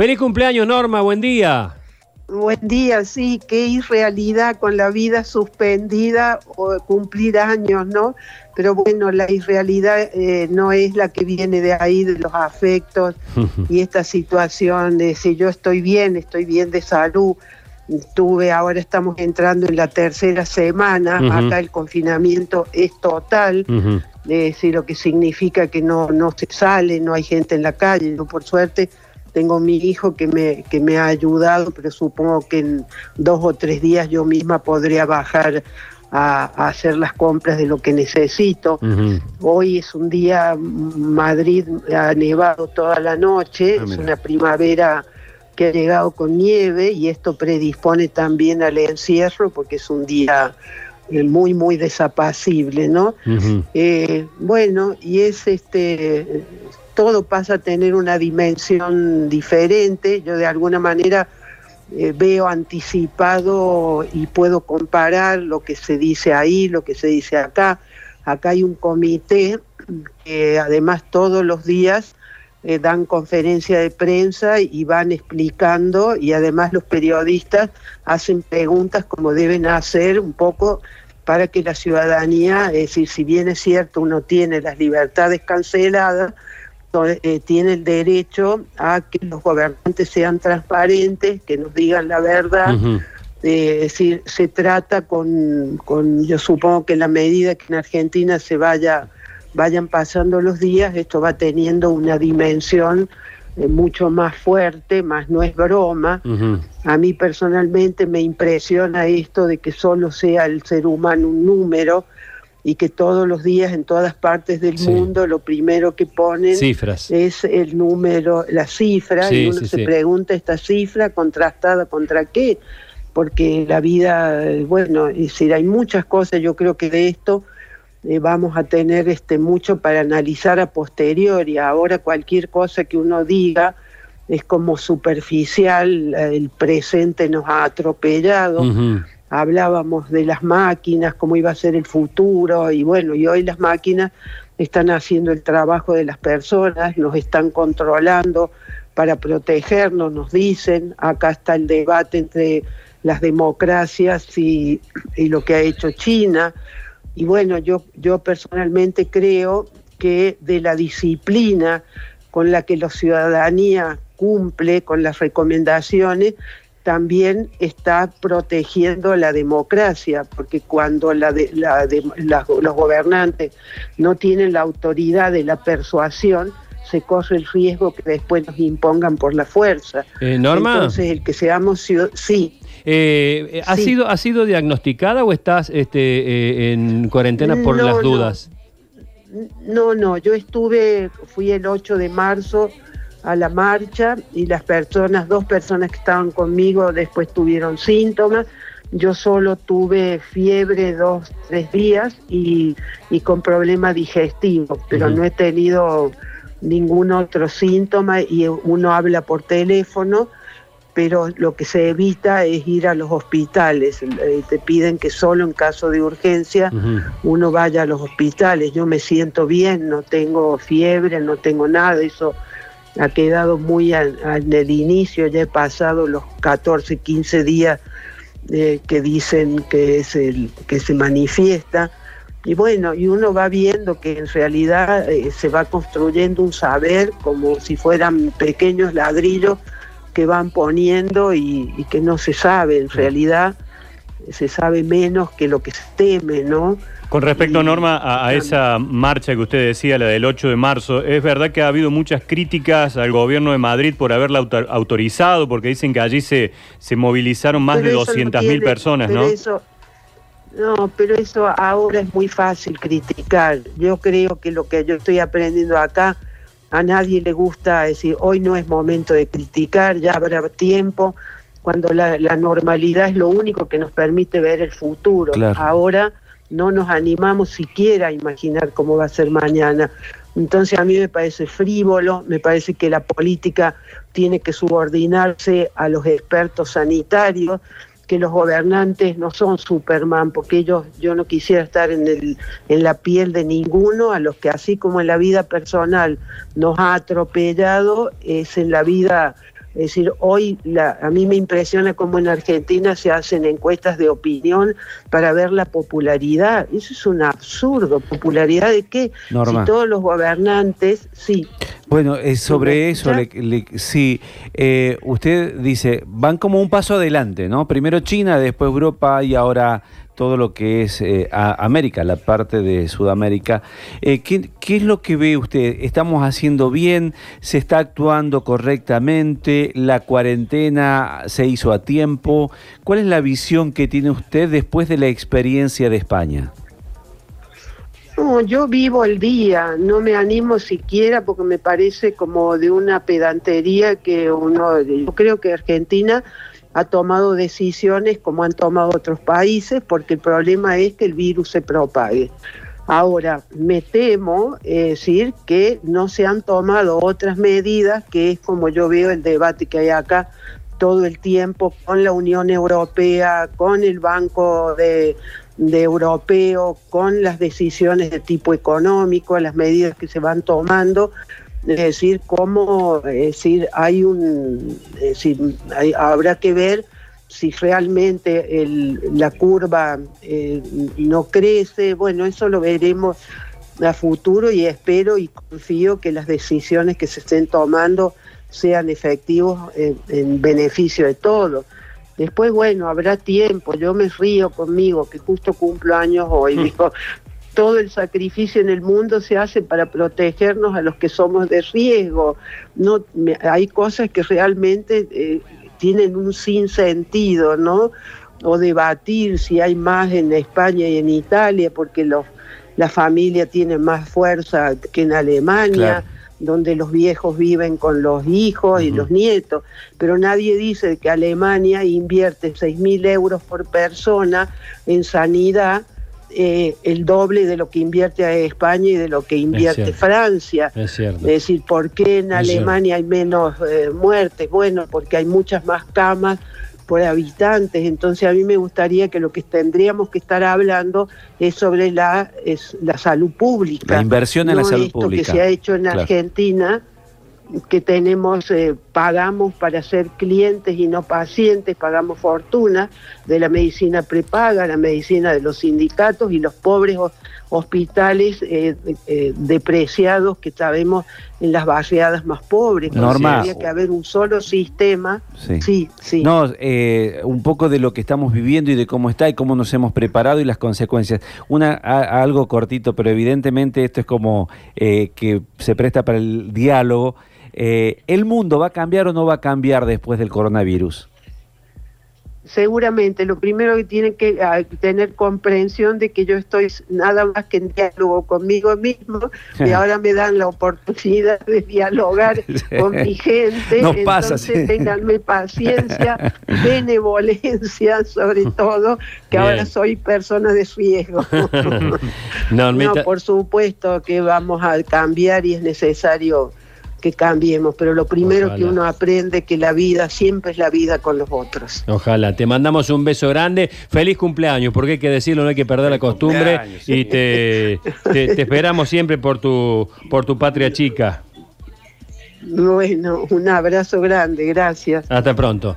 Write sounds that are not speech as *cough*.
Feliz cumpleaños, Norma, buen día. Buen día, sí, qué irrealidad con la vida suspendida o cumplir años, ¿no? Pero bueno, la irrealidad eh, no es la que viene de ahí, de los afectos *laughs* y esta situación de si yo estoy bien, estoy bien de salud. Tuve, ahora estamos entrando en la tercera semana, acá el confinamiento es total, es decir, lo que significa que no, no se sale, no hay gente en la calle, yo por suerte tengo mi hijo que me, que me ha ayudado, pero supongo que en dos o tres días yo misma podría bajar a, hacer las compras de lo que necesito. Hoy es un día, Madrid ha nevado toda la noche, ah, es una primavera que ha llegado con nieve y esto predispone también al encierro porque es un día eh, muy, muy desapacible, ¿no? Eh, bueno, y es este todo pasa a tener una dimensión diferente. Yo de alguna manera eh, veo anticipado y puedo comparar lo que se dice ahí, lo que se dice acá. Acá hay un comité que además todos los días eh, dan conferencia de prensa y van explicando y además los periodistas hacen preguntas como deben hacer un poco para que la ciudadanía, es decir, si bien es cierto uno tiene las libertades canceladas, eh, tiene el derecho a que los gobernantes sean transparentes, que nos digan la verdad. Eh, es decir, se trata con, con, yo supongo que en la medida que en Argentina se vaya, vayan pasando los días, esto va teniendo una dimensión eh, mucho más fuerte, más no es broma. A mí personalmente me impresiona esto de que solo sea el ser humano un número y que todos los días en todas partes del mundo lo primero que ponen es el número, la cifra, y uno se pregunta esta cifra contrastada contra qué, porque la vida, bueno, es decir, hay muchas cosas, yo creo que de esto eh, vamos a tener este mucho para analizar a posteriori, ahora cualquier cosa que uno diga es como superficial, el presente nos ha atropellado hablábamos de las máquinas, cómo iba a ser el futuro, y bueno, y hoy las máquinas están haciendo el trabajo de las personas, nos están controlando para protegernos, nos dicen, acá está el debate entre las democracias y, lo que ha hecho China, y bueno, yo, yo personalmente creo que de la disciplina con la que la ciudadanía cumple con las recomendaciones, también está protegiendo la democracia, porque cuando la los gobernantes no tienen la autoridad de la persuasión, se corre el riesgo que después nos impongan por la fuerza. Eh, Norma. Entonces, el que seamos sí. Eh, ¿ha, Sido, ¿Ha sido diagnosticada o estás este, eh, en cuarentena por las dudas? No, no, yo estuve, fui el 8 de marzo a la marcha y las personas, dos personas que estaban conmigo después tuvieron síntomas. Yo solo tuve fiebre dos, tres días y, con problema digestivo, pero no he tenido ningún otro síntoma y uno habla por teléfono, pero lo que se evita es ir a los hospitales. Eh, te piden que solo en caso de urgencia uno vaya a los hospitales. Yo me siento bien, no tengo fiebre, no tengo nada, eso ha quedado muy al, el inicio, ya he pasado los 14, 15 días eh, que dicen que es el que se manifiesta. Y bueno, y uno va viendo que en realidad eh, se va construyendo un saber como si fueran pequeños ladrillos que van poniendo y, y que no se sabe, en realidad se sabe menos que lo que se teme, ¿no? Con respecto, Norma, a, esa marcha que usted decía, la del 8 de marzo, es verdad que ha habido muchas críticas al gobierno de Madrid por haberla autorizado, porque dicen que allí se, se movilizaron más de 200.000 personas, ¿no? no, pero eso ahora es muy fácil criticar. Yo creo que lo que yo estoy aprendiendo acá, a nadie le gusta decir, hoy no es momento de criticar, ya habrá tiempo, cuando la, normalidad es lo único que nos permite ver el futuro. Ahora no nos animamos siquiera a imaginar cómo va a ser mañana. Entonces a mí me parece frívolo, me parece que la política tiene que subordinarse a los expertos sanitarios, que los gobernantes no son Superman, porque ellos, yo no quisiera estar en, el, en la piel de ninguno, a los que así como en la vida personal nos ha atropellado, es en la vida Es decir, hoy la, a mí me impresiona cómo en Argentina se hacen encuestas de opinión para ver la popularidad. Eso es un absurdo. ¿Popularidad de qué? Norma. Si todos los gobernantes, sí. Bueno, eh, sobre ¿Sí eso, le- le- sí, eh, usted dice, van como un paso adelante, ¿no? Primero China, después Europa y ahora todo lo que es eh, América, la parte de Sudamérica. Eh, ¿qué, qué es lo que ve usted? ¿Estamos haciendo bien? ¿Se está actuando correctamente? ¿La cuarentena se hizo a tiempo? ¿Cuál es la visión que tiene usted después de la experiencia de España? No, yo vivo el día, no me animo siquiera porque me parece como de una pedantería que uno, yo creo que Argentina ha tomado decisiones como han tomado otros países porque el problema es que el virus se propague. Ahora, me temo decir que no se han tomado otras medidas, que es como yo veo el debate que hay acá todo el tiempo con la Unión Europea, con el Banco de, de Europeo, con las decisiones de tipo económico, las medidas que se van tomando. Es decir, cómo, es decir, hay un, es habrá que ver si realmente el- la curva eh, no crece, bueno, eso lo veremos a futuro y espero y confío que las decisiones que se estén tomando sean efectivos en, en beneficio de todos. Después, bueno, habrá tiempo, yo me río conmigo, que justo cumplo años hoy, digo, todo el sacrificio en el mundo se hace para protegernos a los que somos de riesgo. No, me- hay cosas que realmente eh, tienen un sinsentido, ¿no? O debatir si hay más en España y en Italia, porque los, la familia tiene más fuerza que en Alemania. Claro. Donde los viejos viven con los hijos y los nietos, pero nadie dice que Alemania invierte 6.000 euros por persona en sanidad, eh, el doble de lo que invierte España y de lo que invierte. Francia. Es cierto. Es decir, ¿por qué en Es Alemania hay menos eh, muertes? Bueno, porque hay muchas más camas por habitantes. Entonces a mí me gustaría que lo que tendríamos que estar hablando es sobre la, es la salud pública. La inversión en la salud esto pública. que se ha hecho en Claro. Argentina, que tenemos, eh, pagamos para ser clientes y no pacientes, pagamos fortuna de la medicina prepaga, la medicina de los sindicatos y los pobres hospitales eh, eh, depreciados que sabemos en las barriadas más pobres. Norma. Tendría que haber un solo sistema. Sí. Sí, sí. No, eh, un poco de lo que estamos viviendo y de cómo está y cómo nos hemos preparado y las consecuencias. Una a- algo cortito, pero evidentemente esto es como eh, que se presta para el diálogo. Eh, ¿El mundo va a cambiar o no va a cambiar después del coronavirus? Seguramente lo primero que tienen que ah, tener comprensión de que yo estoy nada más que en diálogo conmigo mismo y ahora me dan la oportunidad de dialogar *laughs* con mi gente. Nos pasa, Entonces sí. ténganme paciencia, *laughs* benevolencia sobre todo, que Bien. ahora soy persona de riesgo. Normita, *laughs* No, por supuesto que vamos a cambiar y es necesario que cambiemos, pero lo primero Ojalá. que uno aprende que la vida siempre es la vida con los otros. Ojalá. Te mandamos un beso grande. Feliz cumpleaños, porque hay que decirlo, no hay que perder la costumbre. sí. Y te, *laughs* te- te esperamos siempre por tu, por tu patria chica. Bueno, un abrazo grande, gracias. Hasta pronto.